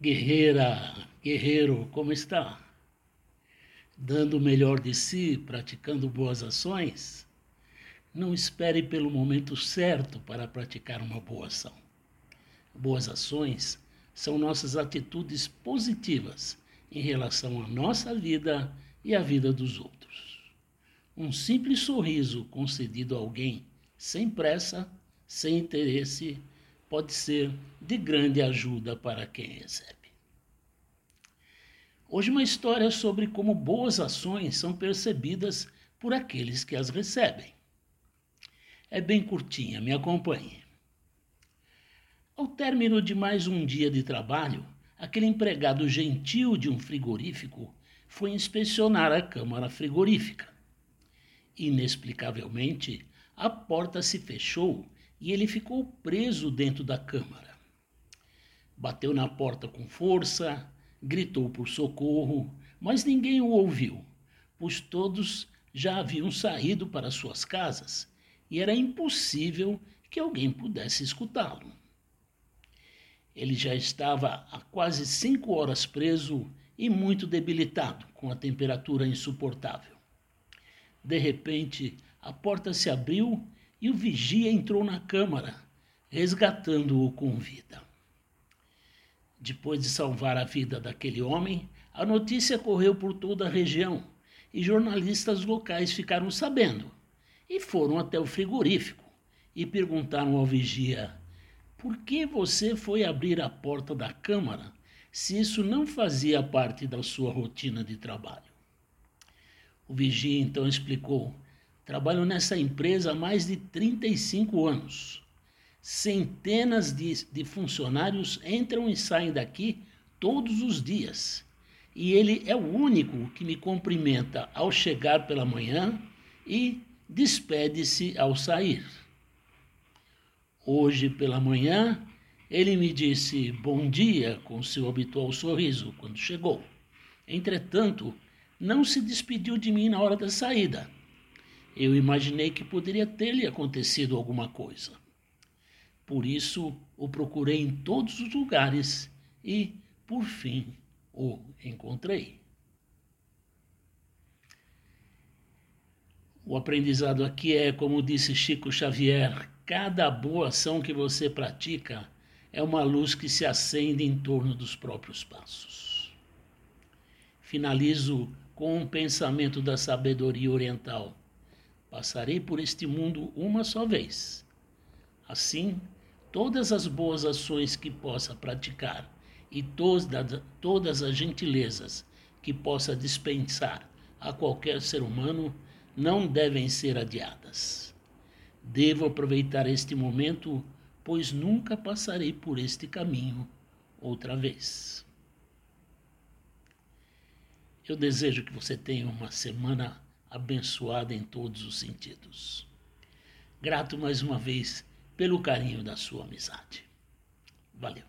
Guerreira, guerreiro, como está? Dando o melhor de si, praticando boas ações? Não espere pelo momento certo para praticar uma boa ação. Boas ações são nossas atitudes positivas em relação à nossa vida e à vida dos outros. Um simples sorriso concedido a alguém sem pressa, sem interesse, pode ser de grande ajuda para quem recebe. Hoje, uma história sobre como boas ações são percebidas por aqueles que as recebem. É bem curtinha, me acompanhe. Ao término de mais um dia de trabalho, aquele empregado gentil de um frigorífico foi inspecionar a câmara frigorífica. Inexplicavelmente, a porta se fechou e ele ficou preso dentro da câmara. Bateu na porta com força, gritou por socorro, mas ninguém o ouviu, pois todos já haviam saído para suas casas e era impossível que alguém pudesse escutá-lo. Ele já estava há quase cinco horas preso e muito debilitado, com a temperatura insuportável. De repente, a porta se abriu e o vigia entrou na câmara, resgatando-o com vida. Depois de salvar a vida daquele homem, a notícia correu por toda a região e jornalistas locais ficaram sabendo e foram até o frigorífico e perguntaram ao vigia: por que você foi abrir a porta da câmara se isso não fazia parte da sua rotina de trabalho? O vigia então explicou Trabalho nessa empresa há mais de 35 anos. Centenas de, de funcionários entram e saem daqui todos os dias. E ele é o único que me cumprimenta ao chegar pela manhã e despede-se ao sair. Hoje pela manhã, ele me disse bom dia com seu habitual sorriso quando chegou. Entretanto, não se despediu de mim na hora da saída eu imaginei que poderia ter-lhe acontecido alguma coisa. Por isso o procurei em todos os lugares e, por fim, o encontrei. O aprendizado aqui é, como disse Chico Xavier, cada boa ação que você pratica é uma luz que se acende em torno dos próprios passos. Finalizo com um pensamento da sabedoria oriental Passarei por este mundo uma só vez. Assim, todas as boas ações que possa praticar e todas, as gentilezas que possa dispensar a qualquer ser humano não devem ser adiadas. Devo aproveitar este momento, pois nunca passarei por este caminho outra vez. Eu desejo que você tenha uma semana abençoada em todos os sentidos. Grato mais uma vez pelo carinho da sua amizade. Valeu.